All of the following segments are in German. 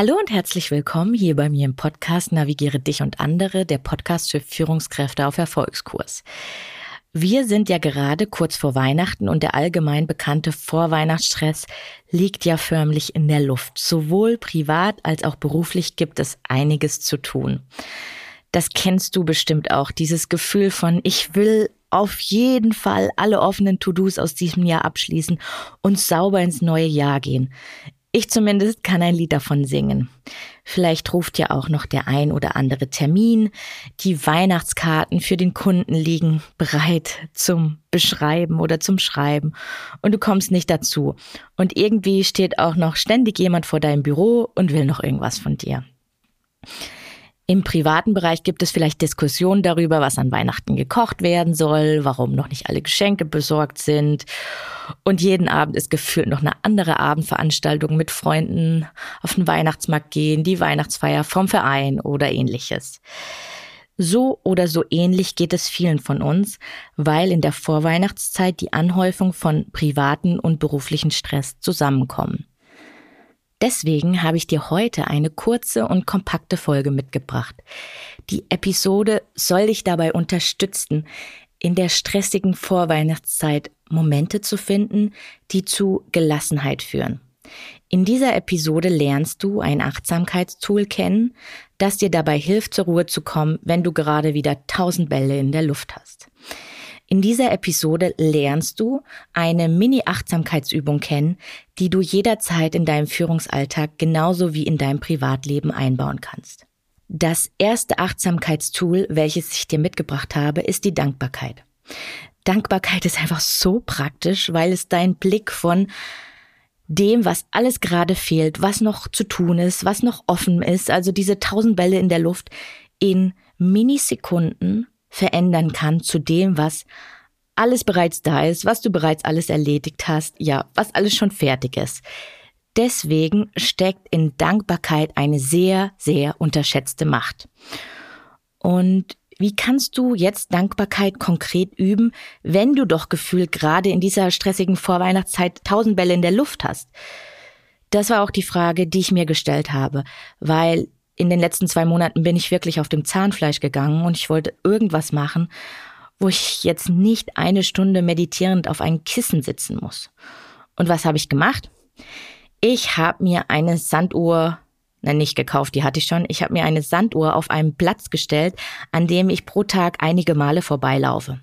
Hallo und herzlich willkommen hier bei mir im Podcast Navigiere dich und andere, der Podcast für Führungskräfte auf Erfolgskurs. Wir sind ja gerade kurz vor Weihnachten und der allgemein bekannte Vorweihnachtsstress liegt ja förmlich in der Luft. Sowohl privat als auch beruflich gibt es einiges zu tun. Das kennst du bestimmt auch, dieses Gefühl von ich will auf jeden Fall alle offenen To-Dos aus diesem Jahr abschließen und sauber ins neue Jahr gehen. Ich zumindest kann ein Lied davon singen. Vielleicht ruft ja auch noch der ein oder andere Termin. Die Weihnachtskarten für den Kunden liegen bereit zum Beschreiben oder zum Schreiben und du kommst nicht dazu. Und irgendwie steht auch noch ständig jemand vor deinem Büro und will noch irgendwas von dir. Im privaten Bereich gibt es vielleicht Diskussionen darüber, was an Weihnachten gekocht werden soll, warum noch nicht alle Geschenke besorgt sind. Und jeden Abend ist gefühlt noch eine andere Abendveranstaltung mit Freunden auf den Weihnachtsmarkt gehen, die Weihnachtsfeier vom Verein oder ähnliches. So oder so ähnlich geht es vielen von uns, weil in der Vorweihnachtszeit die Anhäufung von privaten und beruflichen Stress zusammenkommen. Deswegen habe ich dir heute eine kurze und kompakte Folge mitgebracht. Die Episode soll dich dabei unterstützen, in der stressigen Vorweihnachtszeit Momente zu finden, die zu Gelassenheit führen. In dieser Episode lernst du ein Achtsamkeitstool kennen, das dir dabei hilft, zur Ruhe zu kommen, wenn du gerade wieder tausend Bälle in der Luft hast. In dieser Episode lernst du eine Mini-Achtsamkeitsübung kennen, die du jederzeit in deinem Führungsalltag genauso wie in deinem Privatleben einbauen kannst. Das erste Achtsamkeitstool, welches ich dir mitgebracht habe, ist die Dankbarkeit. Dankbarkeit ist einfach so praktisch, weil es deinen Blick von dem, was alles gerade fehlt, was noch zu tun ist, was noch offen ist, also diese tausend Bälle in der Luft, in Minisekunden verändern kann zu dem, was alles bereits da ist, was du bereits alles erledigt hast, ja, was alles schon fertig ist. Deswegen steckt in Dankbarkeit eine sehr, sehr unterschätzte Macht. Und wie kannst du jetzt Dankbarkeit konkret üben, wenn du doch gefühlt gerade in dieser stressigen Vorweihnachtszeit tausend Bälle in der Luft hast? Das war auch die Frage, die ich mir gestellt habe, weil in den letzten zwei Monaten bin ich wirklich auf dem Zahnfleisch gegangen und ich wollte irgendwas machen, wo ich jetzt nicht eine Stunde meditierend auf einem Kissen sitzen muss. Und was habe ich gemacht? Ich habe mir eine Sanduhr, nein, nicht gekauft, die hatte ich schon. Ich habe mir eine Sanduhr auf einen Platz gestellt, an dem ich pro Tag einige Male vorbeilaufe.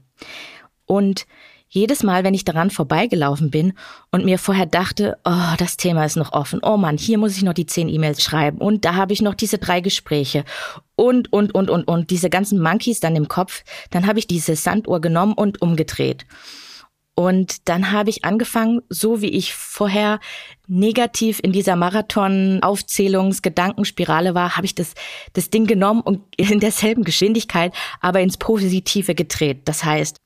Und jedes Mal, wenn ich daran vorbeigelaufen bin und mir vorher dachte, oh, das Thema ist noch offen, oh Mann, hier muss ich noch die zehn E-Mails schreiben und da habe ich noch diese drei Gespräche und, und, und, und, und, diese ganzen Monkeys dann im Kopf, dann habe ich diese Sanduhr genommen und umgedreht. Und dann habe ich angefangen, so wie ich vorher negativ in dieser Marathon-Aufzählungs-Gedankenspirale war, habe ich das, das Ding genommen und in derselben Geschwindigkeit, aber ins Positive gedreht. Das heißt,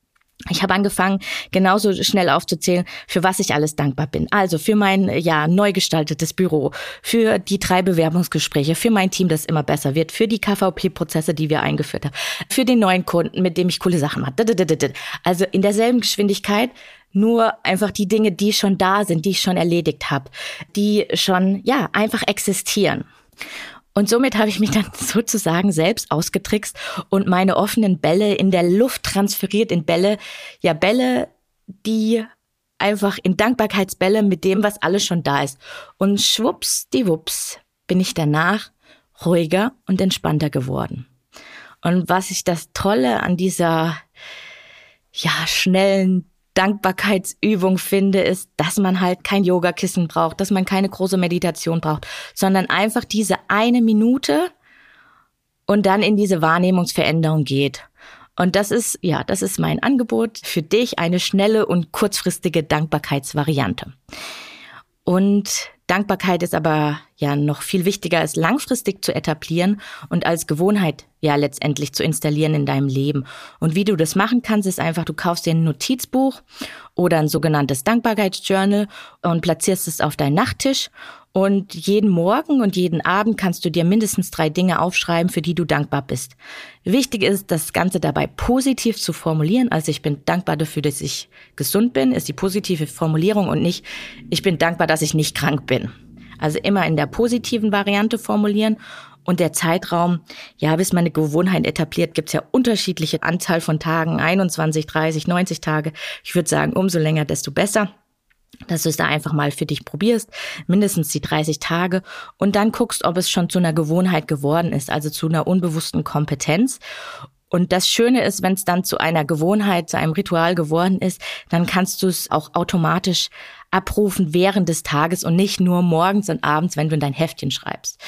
ich habe angefangen, genauso schnell aufzuzählen, für was ich alles dankbar bin. Also für mein ja neu gestaltetes Büro, für die drei Bewerbungsgespräche, für mein Team, das immer besser wird, für die KVP-Prozesse, die wir eingeführt haben, für den neuen Kunden, mit dem ich coole Sachen mache. Also in derselben Geschwindigkeit, nur einfach die Dinge, die schon da sind, die ich schon erledigt habe, die schon ja einfach existieren. Und somit habe ich mich dann sozusagen selbst ausgetrickst und meine offenen Bälle in der Luft transferiert in Bälle, ja Bälle, die einfach in Dankbarkeitsbälle mit dem, was alles schon da ist. Und schwupps, die Wups, bin ich danach ruhiger und entspannter geworden. Und was ich das Tolle an dieser ja schnellen Dankbarkeitsübung finde, ist, dass man halt kein Yogakissen braucht, dass man keine große Meditation braucht, sondern einfach diese eine Minute und dann in diese Wahrnehmungsveränderung geht. Und das ist, ja, das ist mein Angebot für dich, eine schnelle und kurzfristige Dankbarkeitsvariante. Und Dankbarkeit ist aber ja noch viel wichtiger, es langfristig zu etablieren und als Gewohnheit ja letztendlich zu installieren in deinem Leben. Und wie du das machen kannst, ist einfach, du kaufst dir ein Notizbuch oder ein sogenanntes Dankbarkeitsjournal und platzierst es auf deinen Nachttisch und jeden Morgen und jeden Abend kannst du dir mindestens drei Dinge aufschreiben, für die du dankbar bist. Wichtig ist, das Ganze dabei positiv zu formulieren. Also ich bin dankbar dafür, dass ich gesund bin, ist die positive Formulierung und nicht, ich bin dankbar, dass ich nicht krank bin. Also immer in der positiven Variante formulieren. Und der Zeitraum, ja, bis man eine Gewohnheit etabliert, gibt's ja unterschiedliche Anzahl von Tagen, 21, 30, 90 Tage. Ich würde sagen, umso länger, desto besser dass du es da einfach mal für dich probierst, mindestens die 30 Tage und dann guckst, ob es schon zu einer Gewohnheit geworden ist, also zu einer unbewussten Kompetenz. Und das Schöne ist, wenn es dann zu einer Gewohnheit, zu einem Ritual geworden ist, dann kannst du es auch automatisch abrufen während des Tages und nicht nur morgens und abends, wenn du in dein Heftchen schreibst.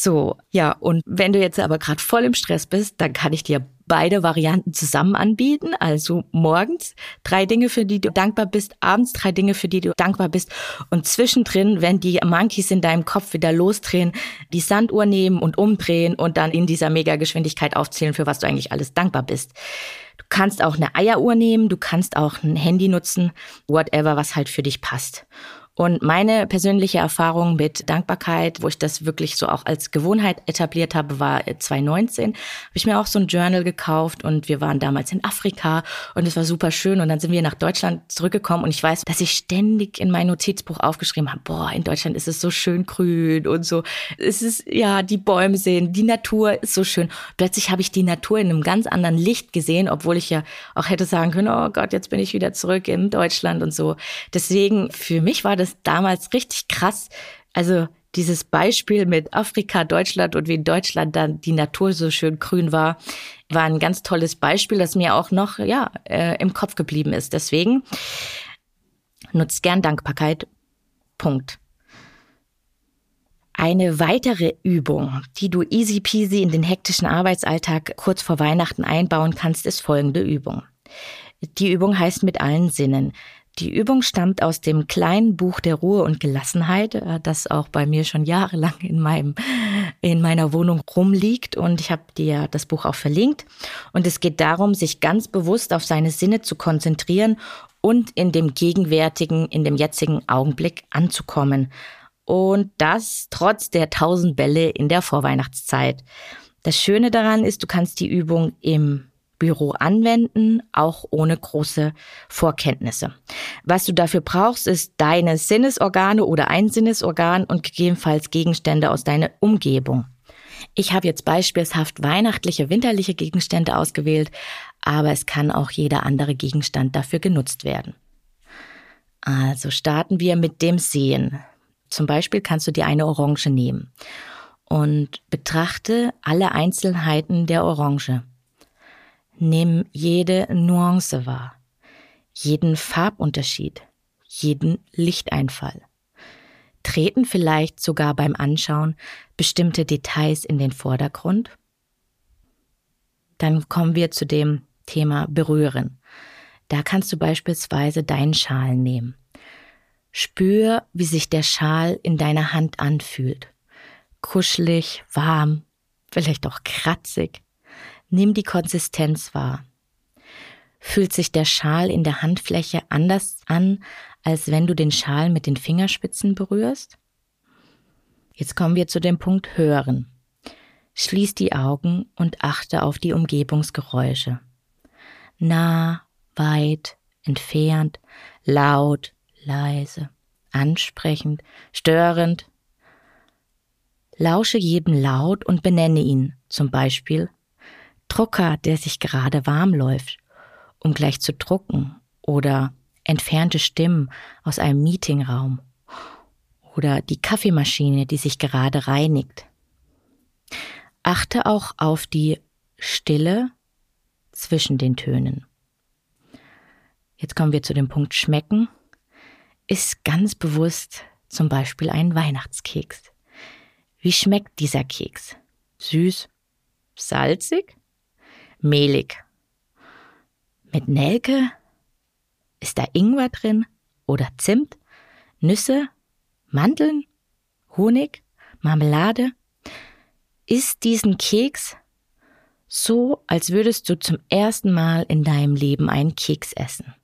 So, ja, und wenn du jetzt aber gerade voll im Stress bist, dann kann ich dir beide Varianten zusammen anbieten. Also morgens drei Dinge, für die du dankbar bist, abends drei Dinge, für die du dankbar bist und zwischendrin, wenn die Monkeys in deinem Kopf wieder losdrehen, die Sanduhr nehmen und umdrehen und dann in dieser Megageschwindigkeit aufzählen, für was du eigentlich alles dankbar bist. Du kannst auch eine Eieruhr nehmen, du kannst auch ein Handy nutzen, whatever, was halt für dich passt. Und meine persönliche Erfahrung mit Dankbarkeit, wo ich das wirklich so auch als Gewohnheit etabliert habe, war 2019. Habe ich mir auch so ein Journal gekauft und wir waren damals in Afrika und es war super schön. Und dann sind wir nach Deutschland zurückgekommen und ich weiß, dass ich ständig in mein Notizbuch aufgeschrieben habe, boah, in Deutschland ist es so schön grün und so. Es ist, ja, die Bäume sehen, die Natur ist so schön. Plötzlich habe ich die Natur in einem ganz anderen Licht gesehen, obwohl ich ja auch hätte sagen können, oh Gott, jetzt bin ich wieder zurück in Deutschland und so. Deswegen, für mich war das das damals richtig krass. Also dieses Beispiel mit Afrika, Deutschland und wie in Deutschland dann die Natur so schön grün war, war ein ganz tolles Beispiel, das mir auch noch ja äh, im Kopf geblieben ist. Deswegen nutzt gern Dankbarkeit. Punkt. Eine weitere Übung, die du easy peasy in den hektischen Arbeitsalltag kurz vor Weihnachten einbauen kannst, ist folgende Übung. Die Übung heißt mit allen Sinnen. Die Übung stammt aus dem kleinen Buch der Ruhe und Gelassenheit, äh, das auch bei mir schon jahrelang in meinem in meiner Wohnung rumliegt und ich habe dir das Buch auch verlinkt und es geht darum, sich ganz bewusst auf seine Sinne zu konzentrieren und in dem gegenwärtigen, in dem jetzigen Augenblick anzukommen. Und das trotz der tausend Bälle in der Vorweihnachtszeit. Das Schöne daran ist, du kannst die Übung im Büro anwenden, auch ohne große Vorkenntnisse. Was du dafür brauchst, ist deine Sinnesorgane oder ein Sinnesorgan und gegebenenfalls Gegenstände aus deiner Umgebung. Ich habe jetzt beispielshaft weihnachtliche, winterliche Gegenstände ausgewählt, aber es kann auch jeder andere Gegenstand dafür genutzt werden. Also starten wir mit dem Sehen. Zum Beispiel kannst du dir eine Orange nehmen und betrachte alle Einzelheiten der Orange. Nimm jede Nuance wahr, jeden Farbunterschied, jeden Lichteinfall. Treten vielleicht sogar beim Anschauen bestimmte Details in den Vordergrund? Dann kommen wir zu dem Thema Berühren. Da kannst du beispielsweise deinen Schal nehmen. Spür, wie sich der Schal in deiner Hand anfühlt. Kuschelig, warm, vielleicht auch kratzig. Nimm die Konsistenz wahr. Fühlt sich der Schal in der Handfläche anders an, als wenn du den Schal mit den Fingerspitzen berührst? Jetzt kommen wir zu dem Punkt Hören. Schließ die Augen und achte auf die Umgebungsgeräusche. Nah, weit, entfernt, laut, leise, ansprechend, störend. Lausche jedem Laut und benenne ihn, zum Beispiel Drucker, der sich gerade warm läuft, um gleich zu drucken, oder entfernte Stimmen aus einem Meetingraum, oder die Kaffeemaschine, die sich gerade reinigt. Achte auch auf die Stille zwischen den Tönen. Jetzt kommen wir zu dem Punkt Schmecken. Ist ganz bewusst zum Beispiel ein Weihnachtskeks. Wie schmeckt dieser Keks? Süß? Salzig? Mehlig. Mit Nelke? Ist da Ingwer drin? Oder Zimt? Nüsse? Mandeln? Honig? Marmelade? Iss diesen Keks so, als würdest du zum ersten Mal in deinem Leben einen Keks essen.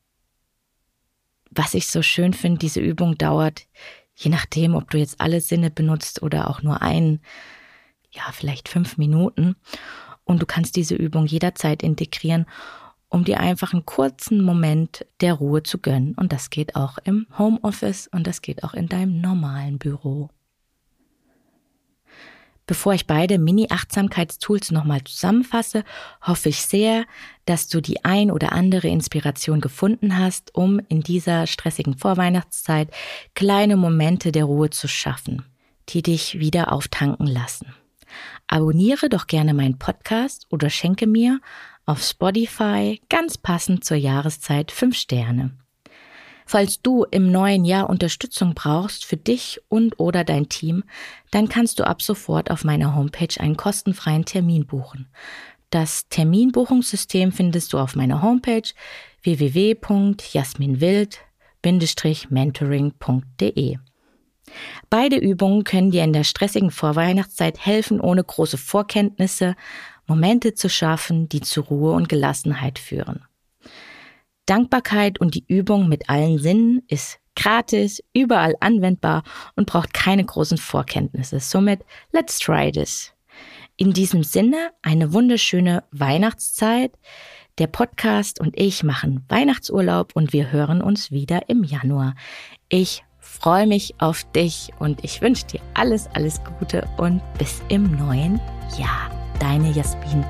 Was ich so schön finde, diese Übung dauert, je nachdem, ob du jetzt alle Sinne benutzt oder auch nur einen, ja, vielleicht fünf Minuten. Und du kannst diese Übung jederzeit integrieren, um dir einfach einen kurzen Moment der Ruhe zu gönnen. Und das geht auch im Homeoffice und das geht auch in deinem normalen Büro. Bevor ich beide Mini-Achtsamkeitstools nochmal zusammenfasse, hoffe ich sehr, dass du die ein oder andere Inspiration gefunden hast, um in dieser stressigen Vorweihnachtszeit kleine Momente der Ruhe zu schaffen, die dich wieder auftanken lassen. Abonniere doch gerne meinen Podcast oder schenke mir auf Spotify ganz passend zur Jahreszeit fünf Sterne. Falls du im neuen Jahr Unterstützung brauchst für dich und oder dein Team, dann kannst du ab sofort auf meiner Homepage einen kostenfreien Termin buchen. Das Terminbuchungssystem findest du auf meiner Homepage www.jasminwild-mentoring.de. Beide Übungen können dir in der stressigen Vorweihnachtszeit helfen, ohne große Vorkenntnisse Momente zu schaffen, die zu Ruhe und Gelassenheit führen. Dankbarkeit und die Übung mit allen Sinnen ist gratis, überall anwendbar und braucht keine großen Vorkenntnisse. Somit, let's try this. In diesem Sinne, eine wunderschöne Weihnachtszeit. Der Podcast und ich machen Weihnachtsurlaub und wir hören uns wieder im Januar. Ich freue mich auf dich und ich wünsche dir alles, alles Gute und bis im neuen Jahr. Deine Jasmin.